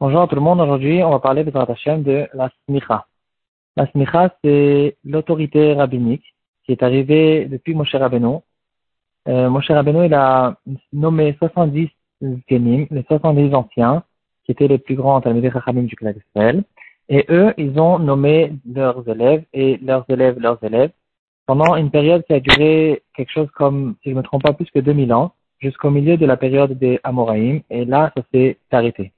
Bonjour tout le monde. Aujourd'hui, on va parler de de la smicha. La smicha, c'est l'autorité rabbinique qui est arrivée depuis Moshe Rabbeinu. Euh, Moshe Rabbeinu, il a nommé 70 Kenim, les 70 anciens, qui étaient les plus grands Talmudei Chachamim du Club d'Israël. Et eux, ils ont nommé leurs élèves et leurs élèves, leurs élèves, pendant une période qui a duré quelque chose comme, si je ne me trompe pas, plus que 2000 ans jusqu'au milieu de la période des Amoraïm, et là, ça s'est arrêté.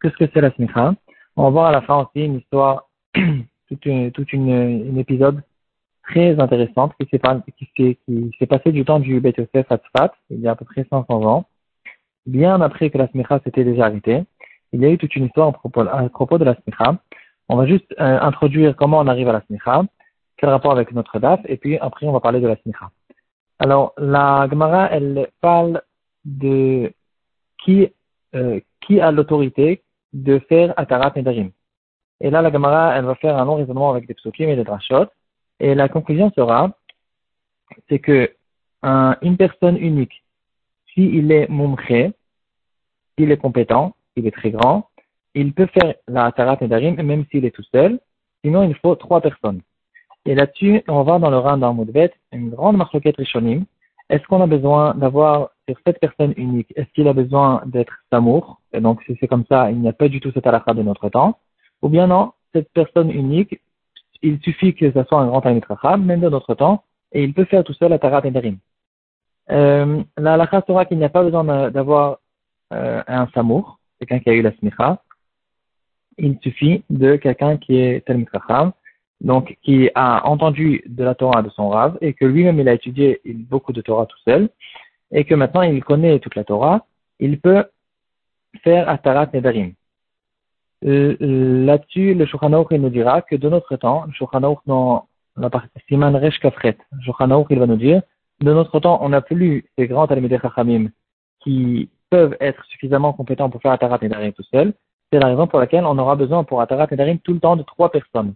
Qu'est-ce que c'est la smicha? On va voir à la fin aussi une histoire, toute une, toute une, épisode très intéressante qui s'est, qui s'est passé du temps du Bet Yosef à Tzfat, il y a à peu près 500 ans. Bien après que la smicha s'était déjà arrêtée, il y a eu toute une histoire à propos, à propos de la smicha. On va juste euh, introduire comment on arrive à la smicha, quel rapport avec notre daf, et puis après on va parler de la smicha. Alors, la Gemara, elle parle de qui, euh, qui a l'autorité de faire Atarat Nedarim. Et là, la Gemara, elle va faire un long raisonnement avec des psukim et des drashot. Et la conclusion sera, c'est que un, une personne unique, s'il est mumche, s'il est compétent, il est très grand, il peut faire la Atarat Nedarim, même s'il est tout seul. Sinon, il faut trois personnes. Et là-dessus, on va dans le rang d'un Moudbet, une grande marloquette Rishonim, est-ce qu'on a besoin d'avoir sur cette personne unique, est-ce qu'il a besoin d'être Samour? Et donc, si c'est comme ça, il n'y a pas du tout cette halakha de notre temps. Ou bien non, cette personne unique, il suffit que ce soit un grand Talmud même de notre temps, et il peut faire tout seul la Tarat Nedarim. Euh, la sera qu'il n'y a pas besoin d'avoir euh, un Samour, quelqu'un qui a eu la smicha. Il suffit de quelqu'un qui est Talmud Chacham, donc qui a entendu de la Torah de son Rav et que lui-même il a étudié beaucoup de Torah tout seul et que maintenant il connaît toute la Torah, il peut faire Atarat Nedarim. Euh, là-dessus, le Shulchan il nous dira que de notre temps, le Shulchan dans la partie Siman Resh Kafret, le il va nous dire, de notre temps, on n'a plus ces grands Talmidei Chachamim qui peuvent être suffisamment compétents pour faire Atarat Nedarim tout seul. C'est la raison pour laquelle on aura besoin pour Atarat Nedarim tout le temps de trois personnes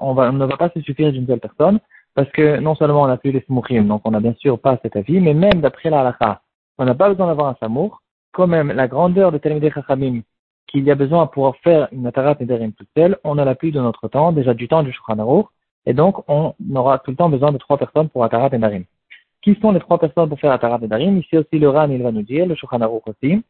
on, ne va pas se suffire d'une seule personne, parce que non seulement on n'a plus les smouchim, donc on n'a bien sûr pas cet avis, mais même d'après la halakha, on n'a pas besoin d'avoir un samour, quand même la grandeur de Talmudei Chachamim qu'il y a besoin pour faire une Atarat Nederim toute seule, on a plus de notre temps, déjà du temps du Shulchan et donc on aura tout le temps besoin de trois personnes pour Atarat Nedarim. Qui sont les trois personnes pour faire Atarat Nedarim Ici aussi le Ran, il va nous dire, le Shulchan aussi.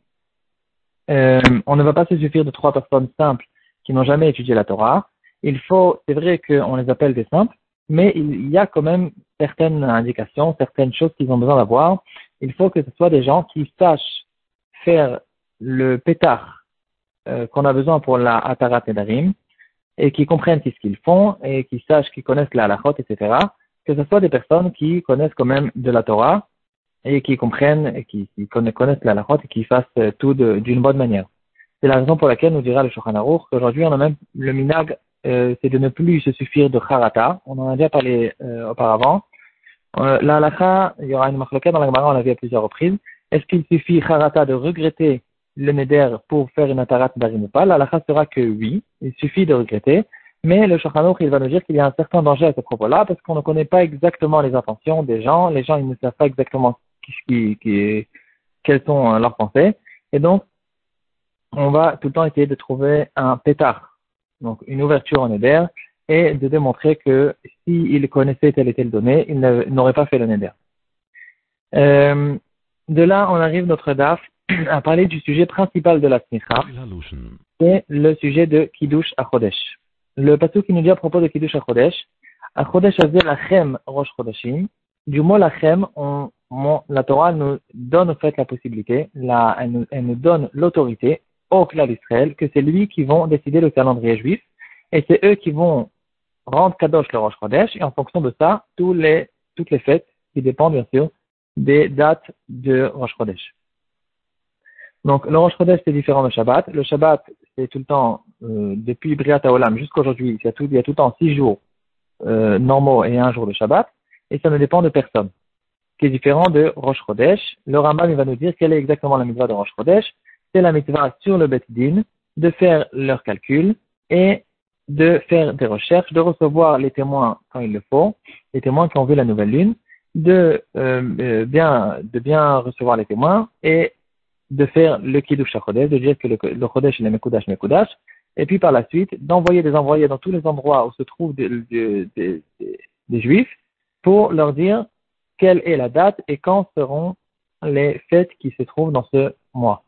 Euh, on ne va pas se suffire de trois personnes simples qui n'ont jamais étudié la Torah il faut, c'est vrai qu'on les appelle des simples, mais il y a quand même certaines indications, certaines choses qu'ils ont besoin d'avoir. Il faut que ce soit des gens qui sachent faire le pétard euh, qu'on a besoin pour la Atarat Nedarim et qui comprennent ce qu'ils font et qui sachent, qui connaissent la halachot, etc. Que ce soit des personnes qui connaissent quand même de la Torah et qui comprennent et qui, connaissent la halachot et qui fassent tout d'une bonne manière. C'est la raison pour laquelle nous dira le Shulchan Aruch qu'aujourd'hui on a même le minag euh, c'est de ne plus se suffire de harata. On en a déjà parlé euh, auparavant. Euh, la halakha, il y aura une marque dans la Gemara, on l'a vu à plusieurs reprises. Est-ce qu'il suffit harata de regretter le neder pour faire une atarat d'arim ou La halakha sera que oui, il suffit de regretter. Mais le Shochanouch, il va nous dire qu'il y a un certain danger à ce propos-là, parce qu'on ne connaît pas exactement les intentions des gens. Les gens, ils ne savent pas exactement qui, quelles sont leurs pensées. Et donc, on va tout le temps essayer de trouver un pétard donc une ouverture en Neder, et de démontrer que s'il connaissait telle et telle donnée, il n'aurait pas fait le Neder. Euh, de là, on arrive notre DAF à parler du sujet principal de la Smicha, c'est le sujet de Kiddush Achodesh. Le passage qui nous dit à propos de Kiddush Achodesh, Achodesh Azel Lachem Rosh Chodeshim, du mot Lachem, on, la Torah nous donne en fait la possibilité, la, elle, nous, elle nous donne l'autorité au clan d'Israël que c'est lui qui vont décider le calendrier juif et c'est eux qui vont rendre Kadosh le Rosh Chodesh et en fonction de ça, tous les, toutes les fêtes qui dépendent bien sûr des dates de Rosh Chodesh. Donc le Rosh Chodesh c'est différent du Shabbat. Le Shabbat c'est tout le temps euh, depuis Briat Olam jusqu'à aujourd'hui, il y a tout, il y a tout le temps six jours euh, normaux et un jour de Shabbat et ça ne dépend de personne. Qui est différent de Rosh Chodesh. Le Rambam il va nous dire quelle est exactement la mitzvah de Rosh Chodesh c'est la mitzvah sur le Bet Din de faire leurs calculs et de faire des recherches, de recevoir les témoins quand il le faut, les témoins qui ont vu la nouvelle lune, de, euh, euh, bien, de bien recevoir les témoins et de faire le Kiddush Chodesh, de dire que le, le Chodesh est le Mekudash Mekudash, et puis par la suite d'envoyer des envoyés dans tous les endroits où se trouvent des Juifs pour leur dire quelle est la date et quand seront les fêtes qui se trouvent dans ce mois.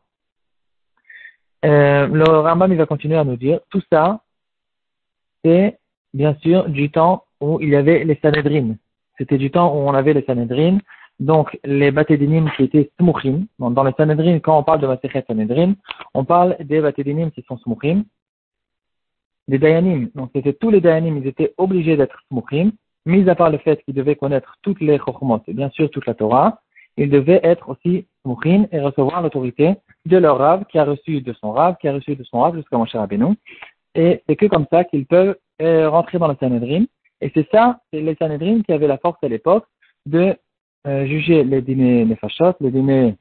Euh, le Rambam il va continuer à nous dire tout ça, c'est bien sûr du temps où il y avait les Sanhedrin. C'était du temps où on avait les Sanhedrin, donc les Batédinim qui étaient Smuchim. Dans les Sanhedrin, quand on parle de Masechet Sanhedrin, on parle des Batédinim qui sont Smuchim. Des Dayanim, donc c'était tous les Dayanim, ils étaient obligés d'être Smuchim, mis à part le fait qu'ils devaient connaître toutes les Chochmot et bien sûr toute la Torah, ils devaient être aussi Smuchim et recevoir l'autorité de leur Rav qui a reçu de son Rav, qui a reçu de son Rav jusqu'à Moshe Rabbeinu. Et c'est que comme ça qu'ils peuvent euh, rentrer dans le Sanhedrin. Et c'est ça, c'est les Sanhedrin qui avaient la force à l'époque de euh, juger les dîners nefashot, les dîners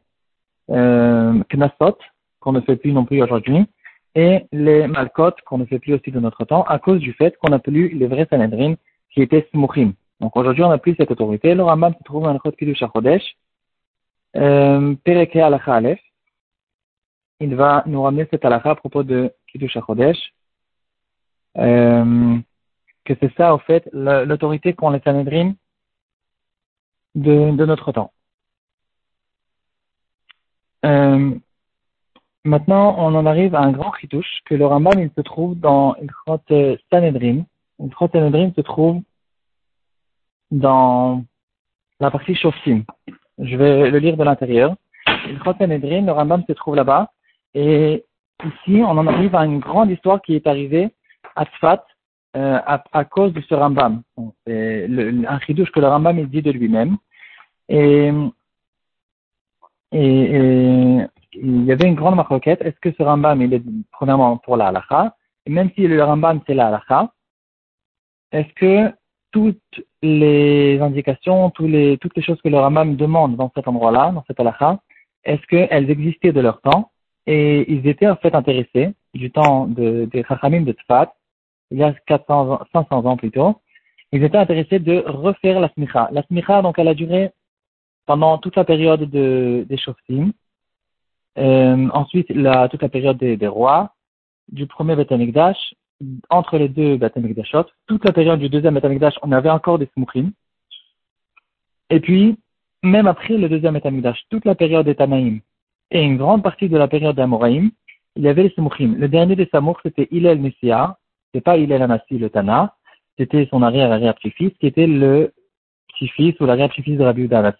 euh, knasot, qu'on ne fait plus non plus aujourd'hui, et les malkot, qu'on ne fait plus aussi de notre temps, à cause du fait qu'on n'a plus les vrais Sanhedrin qui étaient smuchim. Donc aujourd'hui, on n'a plus cette autorité. Le Rambam se trouve dans le Chod Kiddush HaChodesh, euh, Pereke Alacha Aleph. Il va nous ramener cette halakha à propos de Kiddush HaChodesh, euh, que c'est ça, au fait, l'autorité qu'ont les Sanhedrin de, notre temps. Euh, maintenant, on en arrive à un grand chitouche que le Rambam il se trouve dans Ilchot Sanhedrin. Ilchot Sanhedrin se trouve dans la partie Shoftim. Je vais le lire de l'intérieur. Ilchot le Rambam se trouve là-bas. Et ici, on en arrive à une grande histoire qui est arrivée à Tzfat euh, à, cause de ce Rambam. C'est un chidouche que le Rambam dit de lui-même. Et, il y avait une grande maroquette. Est-ce que ce Rambam il est premièrement pour la halakha? Et même si le Rambam c'est la halakha, est-ce que toutes les indications, toutes les choses que le Rambam demande dans cet endroit-là, dans cette halakha, est-ce qu'elles existaient de leur temps? Et ils étaient en fait intéressés du temps de, des Chachamim de Tzfat, il y a 400, 500 ans plutôt, ils étaient intéressés de refaire la smicha. La smicha, donc, elle a duré pendant toute la période de, des Shoftim, euh, ensuite la, toute la période des, des rois, du premier Beth entre les deux Beth toute la période du deuxième Beth on avait encore des Smuchim, et puis, même après le deuxième Beth toute la période des Tanaïm, et une grande partie de la période d'Amoraïm, il y avait les Samouchim. Le dernier des Samour, c'était Hillel Messia, c'est pas Hillel Anassi, le Tana, c'était son arrière-arrière-petit-fils, qui était le petit-fils ou l'arrière-petit-fils de Rabbi Uda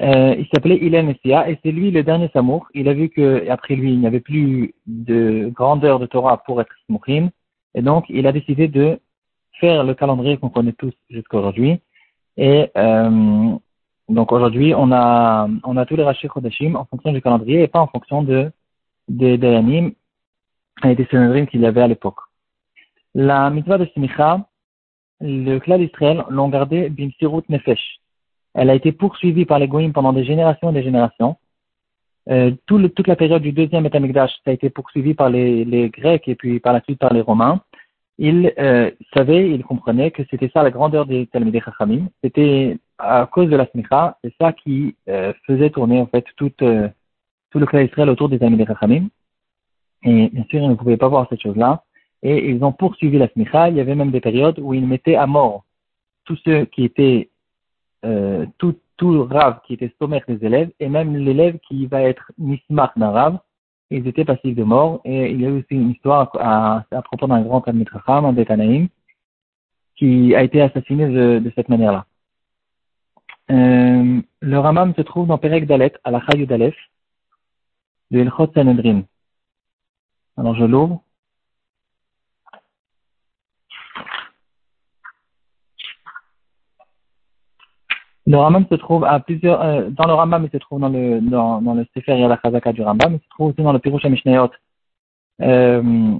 euh, il s'appelait Hillel Messia, et c'est lui le dernier Samour. Il a vu qu'après lui, il n'y avait plus de grandeur de Torah pour être Samouchim, et donc il a décidé de faire le calendrier qu'on connaît tous jusqu'à aujourd'hui, et euh, donc aujourd'hui, on a, on a tous les Rashi Chodashim en fonction du calendrier et pas en fonction de, des Dayanim et des Sénadrim qu'il y avait à l'époque. La mitzvah de Simicha, le clan d'Israël l'ont gardé Bimsirut Nefesh. Elle a été poursuivie par les Goïms pendant des générations et des générations. Euh, tout le, toute la période du deuxième Etamikdash, ça a été poursuivi par les, les Grecs et puis par la suite par les Romains il euh, savait, il comprenait que c'était ça la grandeur des Talmudei Chachamim. C'était à cause de la smicha, c'est ça qui euh, faisait tourner en fait tout, euh, tout le clan Israël autour des Talmudei Chachamim. Et bien sûr, ils ne pouvaient pas voir cette chose-là. Et ils ont poursuivi la smicha. Il y avait même des périodes où ils mettaient à mort tous ceux qui étaient, euh, tout, tout rave qui était sommaire des élèves, et même l'élève qui va être nismach d'un rave, ils étaient passifs de mort. Et il y a eu aussi une histoire à, à propos d'un grand Talmud Chacham, en Betanaïm, qui a été assassiné de, de cette manière-là. Euh, le Ramam se trouve dans Perek Dalet, à la Chayou Dalef, de Elchot Sanhedrin. Alors je l'ouvre. Le Rambam se trouve à plusieurs, euh, dans le Rambam, il se trouve dans le, dans, le Sefer Yala Chazaka du Rambam, il se trouve aussi dans le Pirush Mishnayot, euh,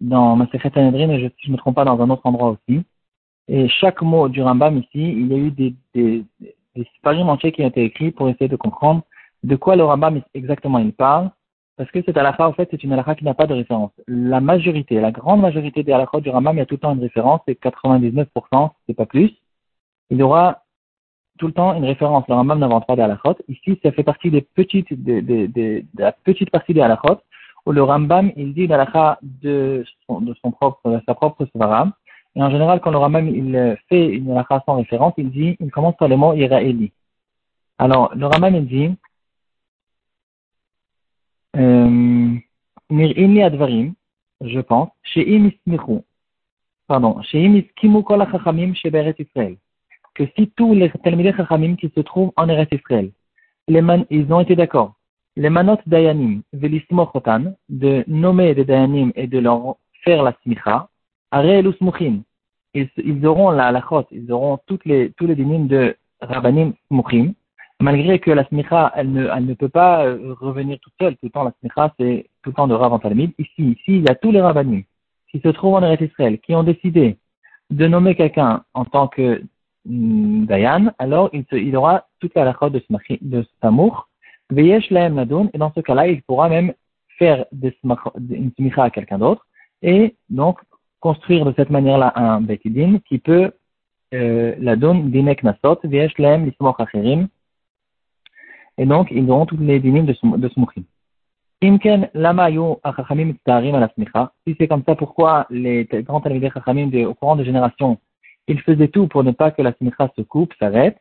dans Masechet Sanhedrin, et je, je me trompe pas, dans un autre endroit aussi. Et chaque mot du Rambam ici, il y a eu des, des, des entiers qui ont été écrits pour essayer de comprendre de quoi le Rambam exactement il parle, parce que cette halakha, en fait, c'est une halakha qui n'a pas de référence. La majorité, la grande majorité des halakhas du Rambam, il y a tout le temps une référence, c'est 99%, c'est pas plus. Il y aura tout le temps une référence. Le Rambam n'invente pas des halachot. Ici, ça fait partie des petites, de, de, de, la petite partie des halachot où le Rambam, il dit l'halakha de son, de son propre, de sa propre svara. Et en général, quand le Rambam, il fait une halakha sans référence, il dit, il commence par les mots Iraéli. Alors, le Rambam, il dit, euh, Mir'ini advarim, je pense, chez Imismichu, pardon, chez Imiskimu kol hachachamim chez Beret Israël que si tous les Talmidei Chachamim qui se trouvent en Eretz Israël, ils ont été d'accord, les manot Dayanim, Velismochotan, de nommer des Dayanim et de leur faire la smicha, Areel Usmuchin, ils, auront la halachot, ils auront toutes les, tous les dinim de Rabbanim Smuchim, malgré que la smicha, elle ne, elle ne peut pas euh, revenir toute seule, tout le temps la smicha, c'est tout le temps de Rav en Ici, ici, il y a tous les Rabbanim qui se trouvent en Eretz Israël, qui ont décidé de nommer quelqu'un en tant que Mm, Dayan, alors il, il aura toute la lachot de, de Samour, Veyesh Laem Nadun, et dans ce cas-là, il pourra même faire une smicha à quelqu'un d'autre, et donc construire de cette manière-là un Betidin qui peut euh, la donne dinek nasot, Veyesh Laem Lismoch Acherim, et donc ils auront toutes les dinim de, de lama yu achachamim la smicha. Si c'est comme ça, pourquoi les grands talmidei chachamim au courant de génération il faisait tout pour ne pas que la simcha se coupe, s'arrête,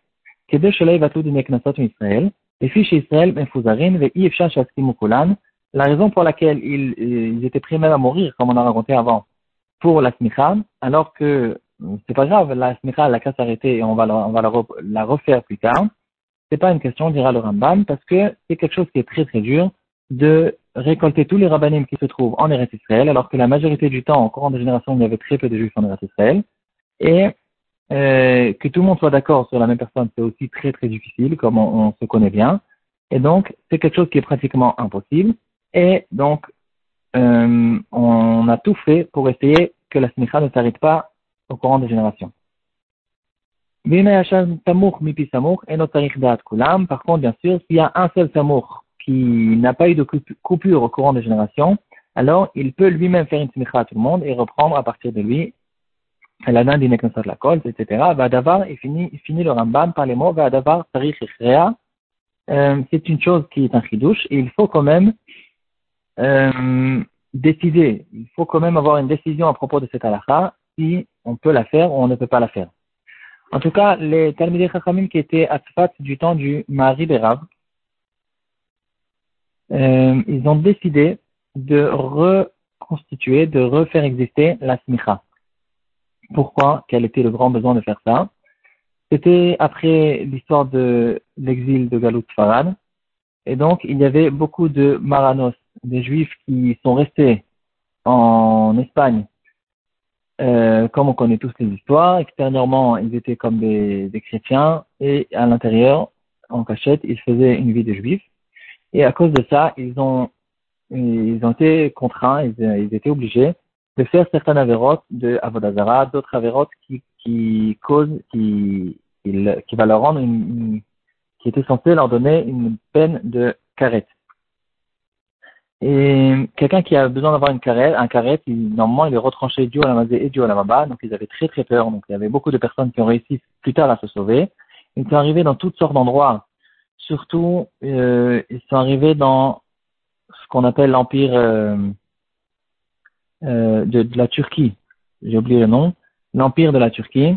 que de shelei vatu dineknasot Israël, les fiches Israël benfuzarin ve ifsha shaskimu kulan, la raison pour laquelle ils, ils, étaient prêts même à mourir, comme on a raconté avant, pour la smicha, alors que c'est pas grave, la smicha, la casse s'arrêter et on va, la, on refaire plus tard. C'est pas une question, dira le Rambam, parce que c'est quelque chose qui est très très dur de récolter tous les rabbanim qui se trouvent en Eretz Israël, alors que la majorité du temps, au courant des générations, il y avait très peu de juifs en Eretz Israël. Et euh, que tout le monde soit d'accord sur la même personne, c'est aussi très très difficile, comme on, se connaît bien. Et donc, c'est quelque chose qui est pratiquement impossible. Et donc, euh, on a tout fait pour essayer que la smicha ne s'arrête pas au courant des générations. Par contre, bien sûr, s'il y a un seul samour qui n'a pas eu de coupure au courant des générations, alors il peut lui-même faire une smicha à tout le monde et reprendre à partir de lui la dinde d'ineknosat la colte, etc. Vadavar, il finit, le Rambam par les mots Vadavar euh, c'est une chose qui est un chidouche et il faut quand même euh, décider, il faut quand même avoir une décision à propos de cette halakha, si on peut la faire ou on ne peut pas la faire. En tout cas, les Talmidei Chachamim qui étaient à Tzfat du temps du Mari Berav, euh, ils ont décidé de reconstituer, de refaire exister la smicha. Pourquoi? Quel était le grand besoin de faire ça? C'était après l'histoire de l'exil de Galout Farad. Et donc, il y avait beaucoup de Maranos, des Juifs qui sont restés en Espagne, euh, comme on connaît tous les histoires. Extérieurement, ils étaient comme des, des chrétiens et à l'intérieur, en cachette, ils faisaient une vie de Juifs. Et à cause de ça, ils ont, ils ont été contraints, ils, étaient obligés de faire certaines avérotes de Avodazara, d'autres avérotes qui, qui causent, qui, qui, va leur rendre une, qui était censé leur donner une peine de carette. Et quelqu'un qui a besoin d'avoir une carette, un carette, il, normalement, il est retranché du la et du à la Maba, donc ils avaient très très peur. Donc il y avait beaucoup de personnes qui ont réussi plus tard à se sauver. Ils sont arrivés dans toutes sortes d'endroits. Surtout, euh, ils sont arrivés dans ce qu'on appelle l'empire euh, euh, de, de, la Turquie, j'ai oublié le nom, l'empire de la Turquie,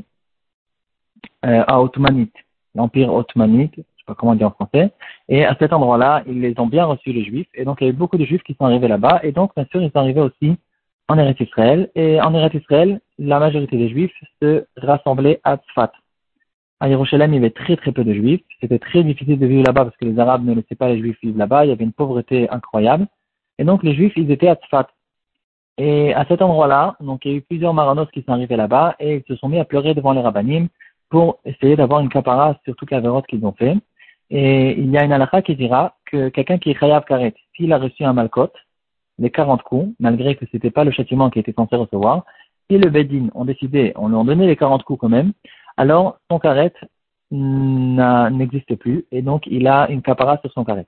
à Ottomanite, l'empire ottomanite, comment dire en français, et à cet endroit-là, ils les ont bien reçus les Juifs, et donc il y a eu beaucoup de Juifs qui sont arrivés là-bas, et donc bien sûr ils sont arrivés aussi en Eretz Israël, et en Eretz Israël, la majorité des Juifs se rassemblaient à Tzfat. À Yerushalayim, il y avait très très peu de Juifs, c'était très difficile de vivre là-bas parce que les Arabes ne laissaient pas les Juifs vivre là-bas, il y avait une pauvreté incroyable, et donc les Juifs, ils étaient à Tzfat. Et à cet endroit-là, donc il y a eu plusieurs maranos qui sont arrivés là-bas et ils se sont mis à pleurer devant les rabbinim pour essayer d'avoir une capara sur toute la qu'ils ont fait. Et il y a une halakha qui dira que quelqu'un qui est chayav karet, s'il a reçu un malkot, les 40 coups, malgré que c'était pas le châtiment qui était censé recevoir, si le bedin ont décidé, on lui a donné les 40 coups quand même, alors son karet n'existe plus et donc il a une capara sur son karet.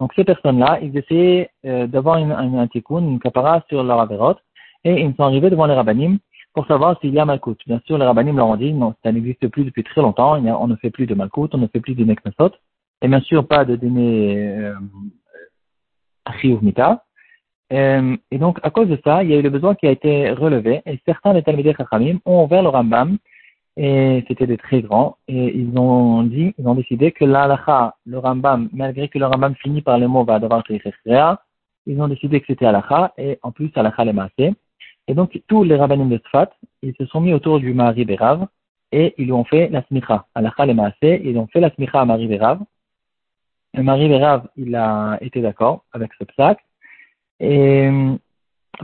Donc ces personnes-là, ils essayaient euh, d'avoir une, un, un tikkun, une kapara sur leur avérote, et ils sont arrivés devant les rabbinim pour savoir s'il y a Malkout. Bien sûr, les rabbinim leur ont dit, non, ça n'existe plus depuis très longtemps, on ne fait plus de Malkout, on ne fait plus de Neknesot, et bien sûr pas de dîner euh, Mita. Euh, et donc, à cause de ça, il y a eu le besoin qui a été relevé, et certains des Talmidei Chachamim ont ouvert le Rambam, et c'était des très grands, et ils ont dit, ils ont décidé que l'Alacha, le Rambam, malgré que le Rambam finit par le mot va devoir ils ont décidé que c'était Alacha, et en plus Alacha les Maasé. Et donc, tous les rabbinim de Sfat, ils se sont mis autour du Mari Berav, et ils ont fait la smicha. Alacha les Maasé, ils ont fait la smicha à Mari Berav. Le Mari Berav, il a été d'accord avec ce psaque, et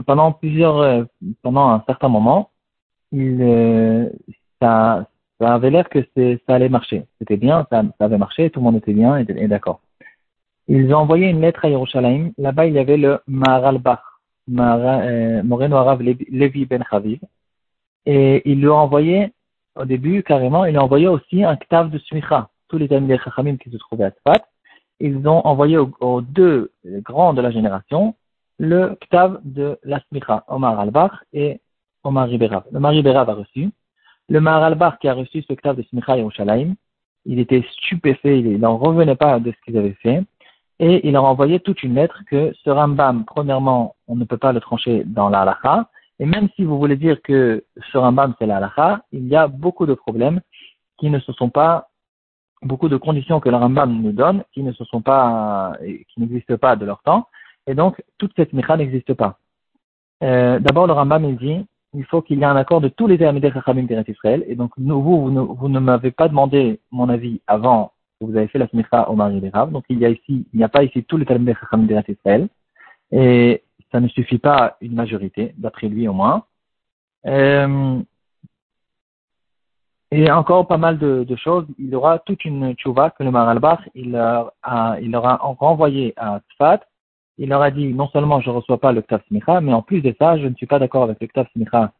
pendant plusieurs, euh, pendant un certain moment, il, euh, ça, ça avait l'air que ça allait marcher. C'était bien, ça, avait marché, tout le monde était bien et, d'accord. Ils ont envoyé une lettre à Yerushalayim. Là-bas, il y avait le Maharalbach, euh, Moreno Arav Levi Ben Chaviv. Et il lui a envoyé, au début, carrément, il lui a envoyé aussi un ktav de Smicha. Tous les amis des Chachamim qui se trouvaient à Tzfat, ils ont envoyé aux, deux grands de la génération le ktav de la Smicha, Omar Albach et Omar Riberav. Le Mari Berav a reçu. Le Maharalbar qui a reçu ce ktav de Smicha Yerushalayim, il était stupéfait, il n'en revenait pas de ce qu'ils avaient fait, et il leur a envoyé toute une lettre que ce Rambam, premièrement, on ne peut pas le trancher dans la halakha, et même si vous voulez dire que ce Rambam c'est la halakha, il y a beaucoup de problèmes qui ne se sont pas, beaucoup de conditions que le Rambam nous donne, qui ne se sont pas, qui n'existent pas de leur temps, et donc toute cette Smicha n'existe pas. Euh, D'abord, le Rambam il dit, il faut qu'il y ait un accord de tous les Talmidei Chachamim d'Eretz Israël. Et donc, vous, vous, ne, m'avez pas demandé mon avis avant que vous avez fait la smicha au mari des Rav. Donc, il y a ici, il n'y a pas ici tous les Talmidei Chachamim d'Eretz Israël. Et ça ne suffit pas une majorité, d'après lui au moins. Euh, et encore pas mal de, choses. Il y aura toute une tchouva que le Maralbach, il, a, il renvoyé à Tzfat il leur a dit non seulement je ne reçois pas le Ktav Smicha, mais en plus de ça, je ne suis pas d'accord avec le Ktav Smicha.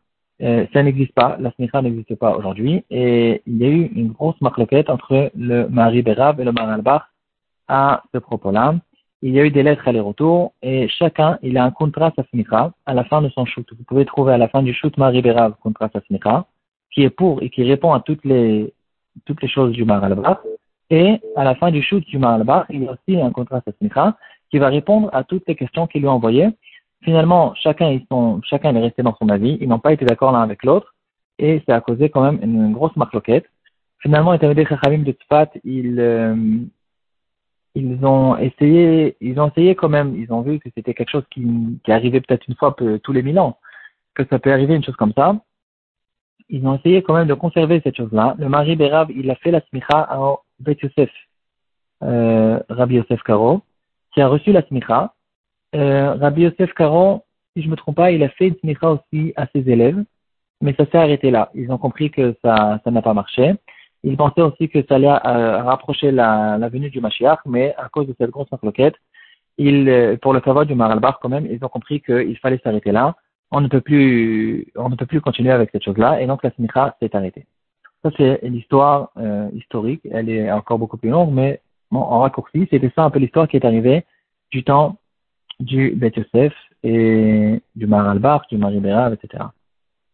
Euh, ça n'existe pas, la Smicha n'existe pas aujourd'hui. Et il y a eu une grosse marloquette entre le Mari et le Maralbach à ce propos-là. Il y a eu des lettres aller-retour et chacun, il a un contrat Smicha à la fin de son shoot. Vous pouvez trouver à la fin du shoot Mari Berab contrat Smicha, qui est pour et qui répond à toutes les, toutes les choses du Maralbach. Et à la fin du shoot du Maralbach, il y a aussi un contrat Smicha qui va répondre à toutes les questions qu'il lui a envoyées. Finalement, chacun, ils sont, chacun est resté dans son avis, ils n'ont pas été d'accord l'un avec l'autre, et ça a causé quand même une, grosse marloquette. Finalement, les Talmudei Chachamim de Tzfat, ils, euh, ils ont essayé, ils ont essayé quand même, ils ont vu que c'était quelque chose qui, qui arrivait peut-être une fois tous les mille ans, que ça peut arriver une chose comme ça. Ils ont essayé quand même de conserver cette chose-là. Le mari Berav, il a fait la smicha à Bet Yosef, euh, Rabbi Yosef Karo, qui a reçu la smicha. Euh, Rabbi Yosef Caron, si je me trompe pas, il a fait une smicha aussi à ses élèves, mais ça s'est arrêté là. Ils ont compris que ça ça n'a pas marché. Ils pensaient aussi que ça allait euh, rapprocher la, la, venue du Mashiach, mais à cause de cette grosse enquête, ils, euh, pour le faveur du Maralbar quand même, ils ont compris qu'il fallait s'arrêter là. On ne peut plus, on ne peut plus continuer avec cette chose-là, et donc la smicha s'est arrêtée. Ça c'est l'histoire euh, historique. Elle est encore beaucoup plus longue, mais en raccourci, c'était ça un peu l'histoire qui est arrivée du temps du Beth Yosef et du Mar al-Bar, du Bérav, etc.